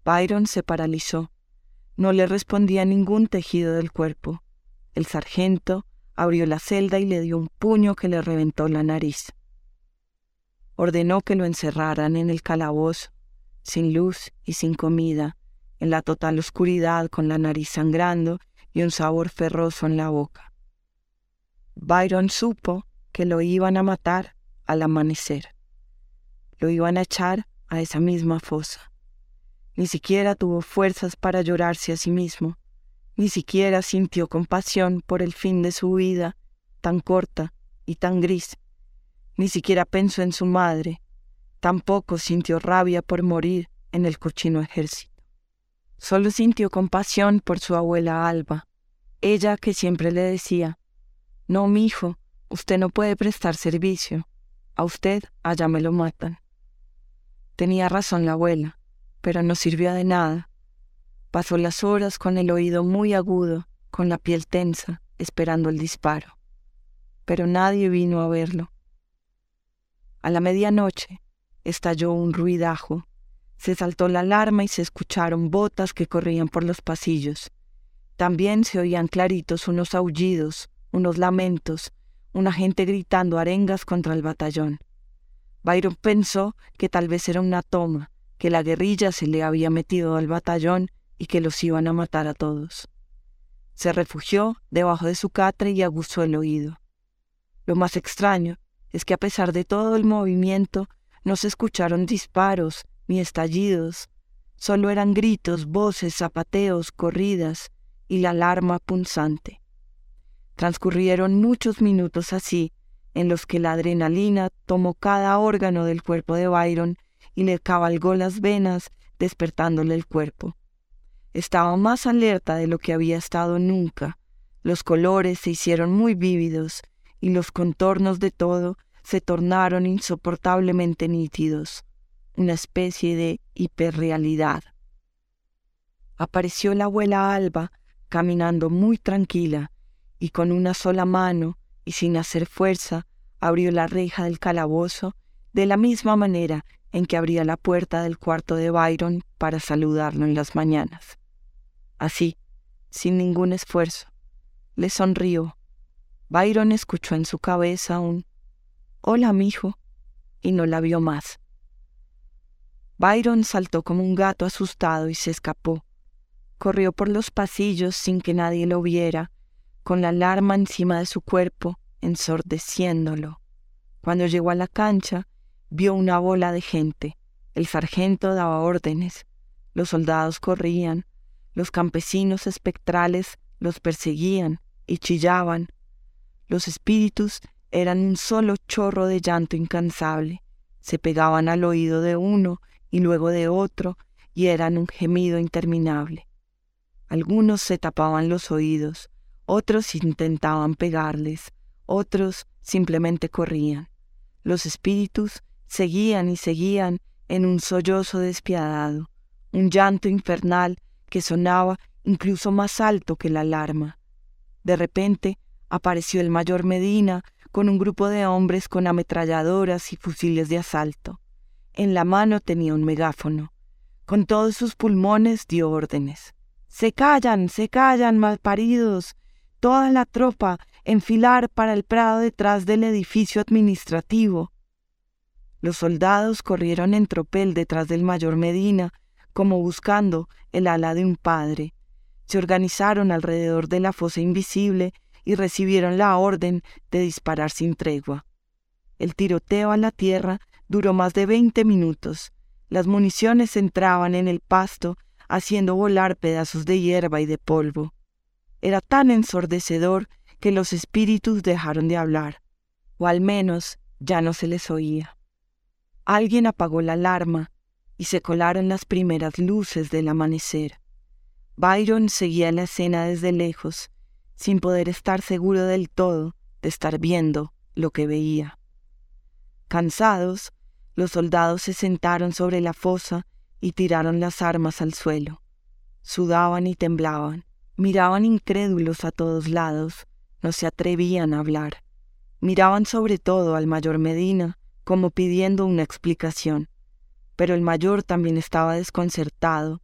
Byron se paralizó. No le respondía ningún tejido del cuerpo. El sargento abrió la celda y le dio un puño que le reventó la nariz. Ordenó que lo encerraran en el calabozo, sin luz y sin comida, en la total oscuridad con la nariz sangrando y un sabor ferroso en la boca. Byron supo que lo iban a matar al amanecer. Lo iban a echar a esa misma fosa. Ni siquiera tuvo fuerzas para llorarse a sí mismo, ni siquiera sintió compasión por el fin de su vida, tan corta y tan gris, ni siquiera pensó en su madre, tampoco sintió rabia por morir en el cochino ejército. Solo sintió compasión por su abuela Alba, ella que siempre le decía, No, mi hijo, usted no puede prestar servicio, a usted allá me lo matan. Tenía razón la abuela, pero no sirvió de nada. Pasó las horas con el oído muy agudo, con la piel tensa, esperando el disparo. Pero nadie vino a verlo. A la medianoche estalló un ruidajo. Se saltó la alarma y se escucharon botas que corrían por los pasillos. También se oían claritos unos aullidos, unos lamentos, una gente gritando arengas contra el batallón. Byron pensó que tal vez era una toma, que la guerrilla se le había metido al batallón y que los iban a matar a todos. Se refugió debajo de su catre y aguzó el oído. Lo más extraño es que a pesar de todo el movimiento no se escucharon disparos ni estallidos, solo eran gritos, voces, zapateos, corridas y la alarma punzante. Transcurrieron muchos minutos así, en los que la adrenalina tomó cada órgano del cuerpo de Byron y le cabalgó las venas, despertándole el cuerpo. Estaba más alerta de lo que había estado nunca. Los colores se hicieron muy vívidos y los contornos de todo se tornaron insoportablemente nítidos, una especie de hiperrealidad. Apareció la abuela Alba caminando muy tranquila y con una sola mano y sin hacer fuerza abrió la reja del calabozo de la misma manera en que abría la puerta del cuarto de Byron para saludarlo en las mañanas. Así, sin ningún esfuerzo, le sonrió. Byron escuchó en su cabeza un Hola, mijo, y no la vio más. Byron saltó como un gato asustado y se escapó. Corrió por los pasillos sin que nadie lo viera, con la alarma encima de su cuerpo, ensordeciéndolo. Cuando llegó a la cancha, vio una bola de gente. El sargento daba órdenes. Los soldados corrían. Los campesinos espectrales los perseguían y chillaban. Los espíritus eran un solo chorro de llanto incansable. Se pegaban al oído de uno y luego de otro y eran un gemido interminable. Algunos se tapaban los oídos, otros intentaban pegarles, otros simplemente corrían. Los espíritus seguían y seguían en un sollozo despiadado, un llanto infernal que sonaba incluso más alto que la alarma. De repente apareció el mayor Medina con un grupo de hombres con ametralladoras y fusiles de asalto. En la mano tenía un megáfono. Con todos sus pulmones dio órdenes. Se callan, se callan, malparidos. Toda la tropa enfilar para el prado detrás del edificio administrativo. Los soldados corrieron en tropel detrás del mayor Medina, como buscando el ala de un padre. Se organizaron alrededor de la fosa invisible y recibieron la orden de disparar sin tregua. El tiroteo a la tierra duró más de veinte minutos. Las municiones entraban en el pasto, haciendo volar pedazos de hierba y de polvo. Era tan ensordecedor que los espíritus dejaron de hablar, o al menos ya no se les oía. Alguien apagó la alarma y se colaron las primeras luces del amanecer. Byron seguía la escena desde lejos, sin poder estar seguro del todo de estar viendo lo que veía. Cansados, los soldados se sentaron sobre la fosa y tiraron las armas al suelo. Sudaban y temblaban, miraban incrédulos a todos lados, no se atrevían a hablar. Miraban sobre todo al mayor Medina como pidiendo una explicación. Pero el mayor también estaba desconcertado.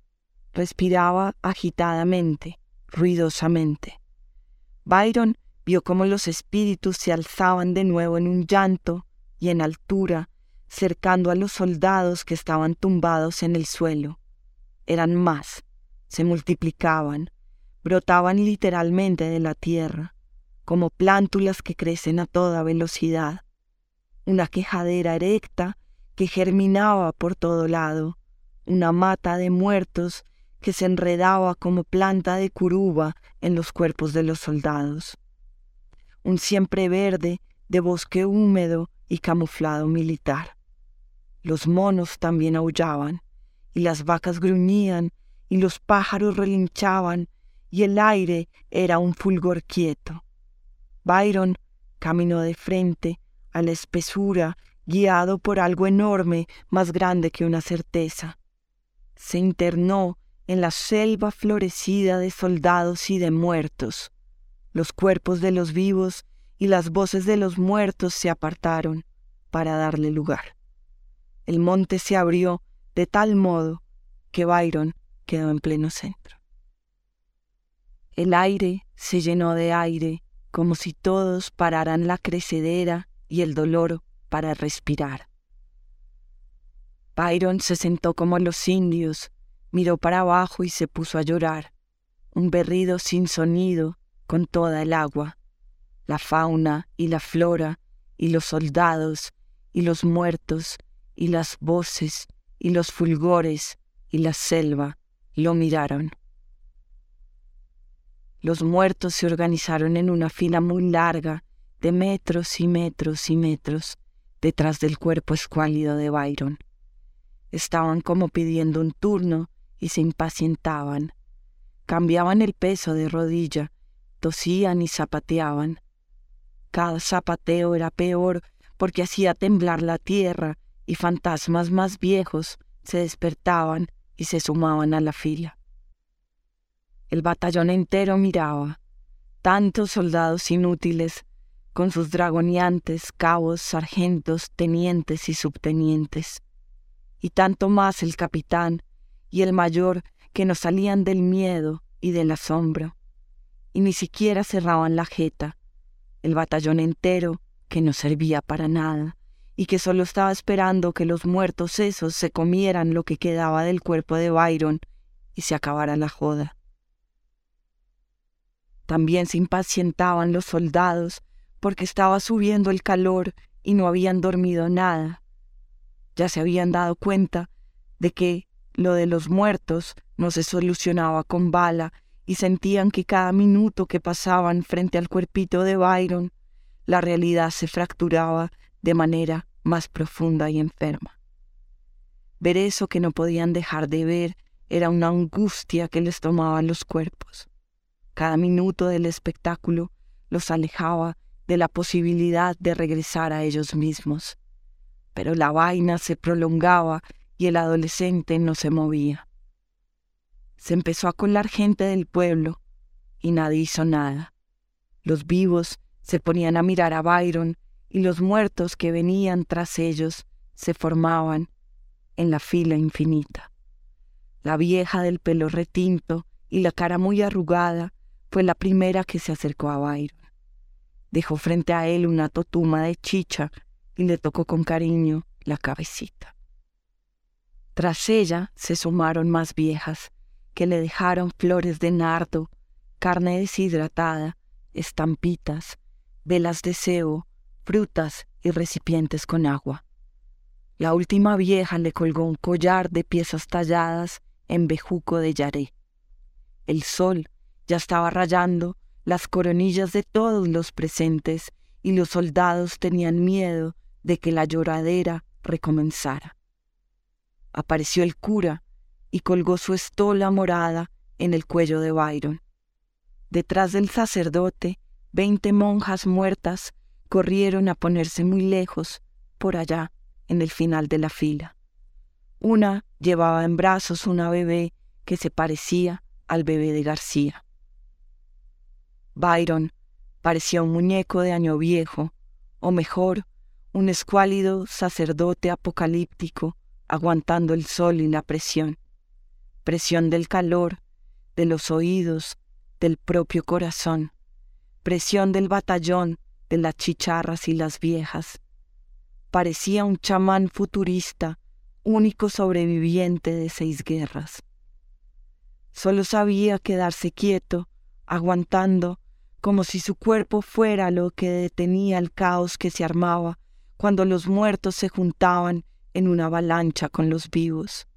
Respiraba agitadamente, ruidosamente. Byron vio cómo los espíritus se alzaban de nuevo en un llanto y en altura, cercando a los soldados que estaban tumbados en el suelo. Eran más, se multiplicaban, brotaban literalmente de la tierra como plántulas que crecen a toda velocidad, una quejadera erecta que germinaba por todo lado, una mata de muertos que se enredaba como planta de curuba en los cuerpos de los soldados, un siempre verde de bosque húmedo y camuflado militar. Los monos también aullaban, y las vacas gruñían, y los pájaros relinchaban, y el aire era un fulgor quieto. Byron caminó de frente a la espesura guiado por algo enorme más grande que una certeza. Se internó en la selva florecida de soldados y de muertos. Los cuerpos de los vivos y las voces de los muertos se apartaron para darle lugar. El monte se abrió de tal modo que Byron quedó en pleno centro. El aire se llenó de aire como si todos pararan la crecedera y el dolor para respirar. Byron se sentó como los indios, miró para abajo y se puso a llorar, un berrido sin sonido con toda el agua, la fauna y la flora y los soldados y los muertos y las voces y los fulgores y la selva lo miraron. Los muertos se organizaron en una fila muy larga de metros y metros y metros detrás del cuerpo escuálido de Byron. Estaban como pidiendo un turno y se impacientaban. Cambiaban el peso de rodilla, tosían y zapateaban. Cada zapateo era peor porque hacía temblar la tierra y fantasmas más viejos se despertaban y se sumaban a la fila. El batallón entero miraba, tantos soldados inútiles, con sus dragoneantes, cabos, sargentos, tenientes y subtenientes, y tanto más el capitán y el mayor que no salían del miedo y del asombro, y ni siquiera cerraban la jeta, el batallón entero que no servía para nada, y que solo estaba esperando que los muertos esos se comieran lo que quedaba del cuerpo de Byron y se acabara la joda. También se impacientaban los soldados porque estaba subiendo el calor y no habían dormido nada. Ya se habían dado cuenta de que lo de los muertos no se solucionaba con bala y sentían que cada minuto que pasaban frente al cuerpito de Byron, la realidad se fracturaba de manera más profunda y enferma. Ver eso que no podían dejar de ver era una angustia que les tomaba los cuerpos. Cada minuto del espectáculo los alejaba de la posibilidad de regresar a ellos mismos. Pero la vaina se prolongaba y el adolescente no se movía. Se empezó a colar gente del pueblo y nadie hizo nada. Los vivos se ponían a mirar a Byron y los muertos que venían tras ellos se formaban en la fila infinita. La vieja del pelo retinto y la cara muy arrugada fue la primera que se acercó a Byron. Dejó frente a él una totuma de chicha y le tocó con cariño la cabecita. Tras ella se sumaron más viejas, que le dejaron flores de nardo, carne deshidratada, estampitas, velas de cebo, frutas y recipientes con agua. La última vieja le colgó un collar de piezas talladas en bejuco de yaré. El sol ya estaba rayando las coronillas de todos los presentes y los soldados tenían miedo de que la lloradera recomenzara. Apareció el cura y colgó su estola morada en el cuello de Byron. Detrás del sacerdote, veinte monjas muertas corrieron a ponerse muy lejos, por allá, en el final de la fila. Una llevaba en brazos una bebé que se parecía al bebé de García. Byron parecía un muñeco de año viejo, o mejor, un escuálido sacerdote apocalíptico aguantando el sol y la presión, presión del calor, de los oídos, del propio corazón, presión del batallón, de las chicharras y las viejas. Parecía un chamán futurista, único sobreviviente de seis guerras. Solo sabía quedarse quieto, aguantando como si su cuerpo fuera lo que detenía el caos que se armaba cuando los muertos se juntaban en una avalancha con los vivos.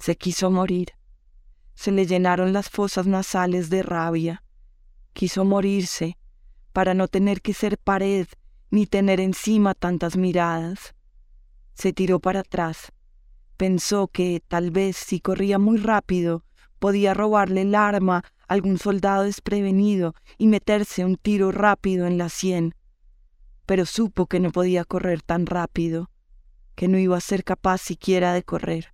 Se quiso morir. Se le llenaron las fosas nasales de rabia. Quiso morirse para no tener que ser pared ni tener encima tantas miradas. Se tiró para atrás. Pensó que tal vez si corría muy rápido podía robarle el arma algún soldado desprevenido y meterse un tiro rápido en la sien. pero supo que no podía correr tan rápido, que no iba a ser capaz siquiera de correr.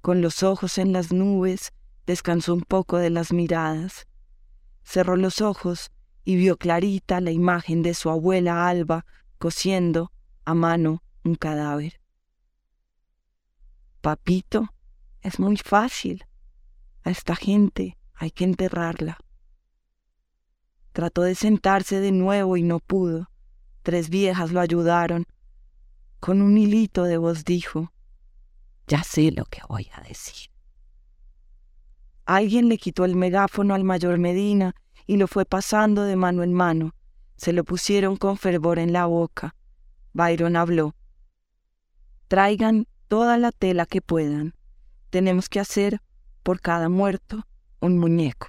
Con los ojos en las nubes, descansó un poco de las miradas. Cerró los ojos y vio clarita la imagen de su abuela Alba cosiendo a mano un cadáver. Papito, es muy fácil. A esta gente hay que enterrarla. Trató de sentarse de nuevo y no pudo. Tres viejas lo ayudaron. Con un hilito de voz dijo, Ya sé lo que voy a decir. Alguien le quitó el megáfono al mayor Medina y lo fue pasando de mano en mano. Se lo pusieron con fervor en la boca. Byron habló. Traigan toda la tela que puedan. Tenemos que hacer, por cada muerto, un muñeco.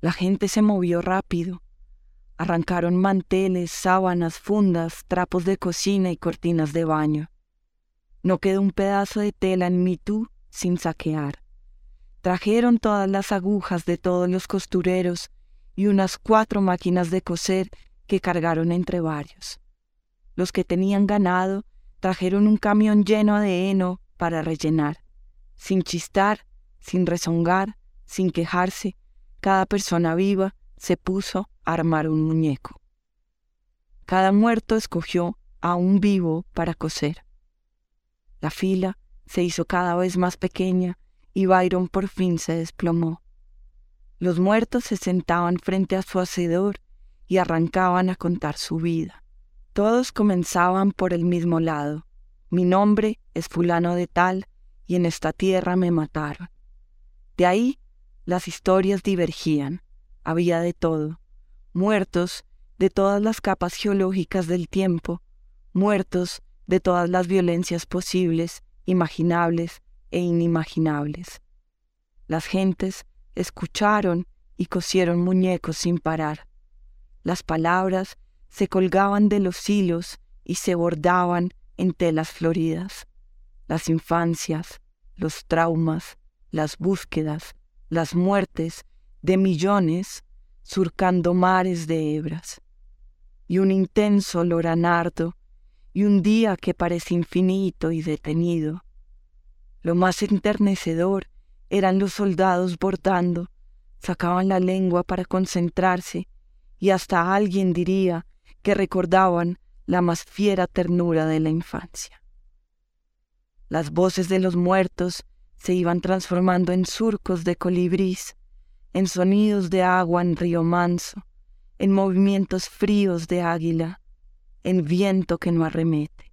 La gente se movió rápido. Arrancaron manteles, sábanas, fundas, trapos de cocina y cortinas de baño. No quedó un pedazo de tela en mitú sin saquear. Trajeron todas las agujas de todos los costureros y unas cuatro máquinas de coser que cargaron entre varios. Los que tenían ganado trajeron un camión lleno de heno para rellenar. Sin chistar, sin rezongar, sin quejarse, cada persona viva se puso a armar un muñeco. Cada muerto escogió a un vivo para coser. La fila se hizo cada vez más pequeña y Byron por fin se desplomó. Los muertos se sentaban frente a su hacedor y arrancaban a contar su vida. Todos comenzaban por el mismo lado. Mi nombre es fulano de tal y en esta tierra me mataron. De ahí las historias divergían. Había de todo. Muertos de todas las capas geológicas del tiempo, muertos de todas las violencias posibles, imaginables e inimaginables. Las gentes escucharon y cosieron muñecos sin parar. Las palabras se colgaban de los hilos y se bordaban en telas floridas. Las infancias, los traumas, las búsquedas, las muertes de millones surcando mares de hebras. Y un intenso olor y un día que parece infinito y detenido. Lo más enternecedor eran los soldados bordando, sacaban la lengua para concentrarse y hasta alguien diría que recordaban la más fiera ternura de la infancia. Las voces de los muertos se iban transformando en surcos de colibrís, en sonidos de agua en río manso, en movimientos fríos de águila, en viento que no arremete.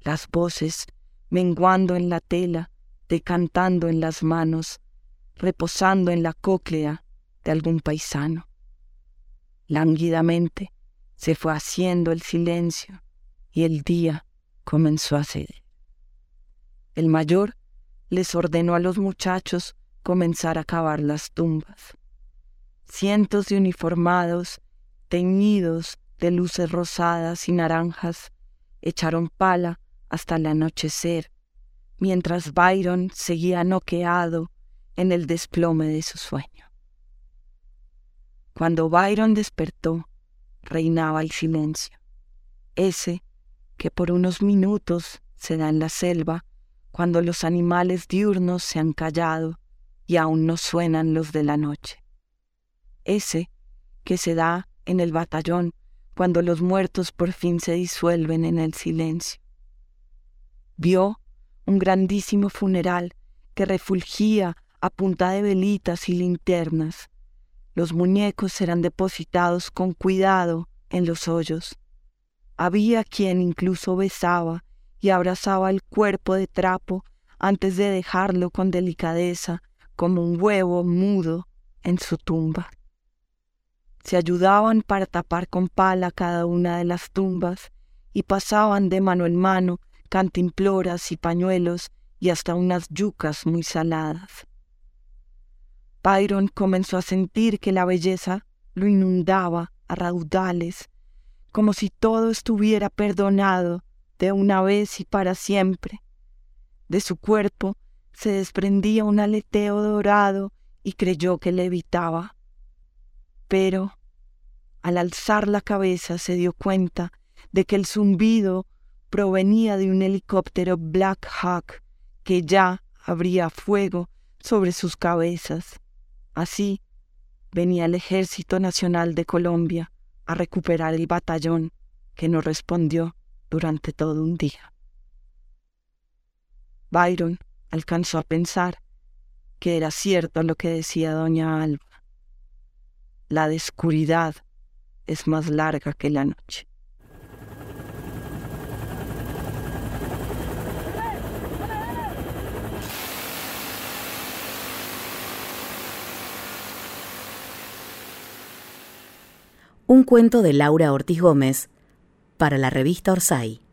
Las voces menguando en la tela, decantando en las manos, reposando en la cóclea de algún paisano. Lánguidamente se fue haciendo el silencio y el día comenzó a ceder. El mayor les ordenó a los muchachos comenzar a cavar las tumbas. Cientos de uniformados, teñidos de luces rosadas y naranjas, echaron pala hasta el anochecer, mientras Byron seguía noqueado en el desplome de su sueño. Cuando Byron despertó, reinaba el silencio, ese que por unos minutos se da en la selva cuando los animales diurnos se han callado y aún no suenan los de la noche. Ese que se da en el batallón cuando los muertos por fin se disuelven en el silencio. Vio un grandísimo funeral que refulgía a punta de velitas y linternas. Los muñecos eran depositados con cuidado en los hoyos. Había quien incluso besaba y abrazaba el cuerpo de trapo antes de dejarlo con delicadeza como un huevo mudo en su tumba. Se ayudaban para tapar con pala cada una de las tumbas y pasaban de mano en mano cantimploras y pañuelos y hasta unas yucas muy saladas. Byron comenzó a sentir que la belleza lo inundaba a raudales, como si todo estuviera perdonado de una vez y para siempre. De su cuerpo se desprendía un aleteo dorado y creyó que levitaba. Pero Al alzar la cabeza se dio cuenta de que el zumbido provenía de un helicóptero Black Hawk que ya abría fuego sobre sus cabezas. Así venía el Ejército Nacional de Colombia a recuperar el batallón que no respondió durante todo un día. Byron alcanzó a pensar que era cierto lo que decía doña Alba. La descuridad es más larga que la noche. Un cuento de Laura Ortiz Gómez para la revista Orsay.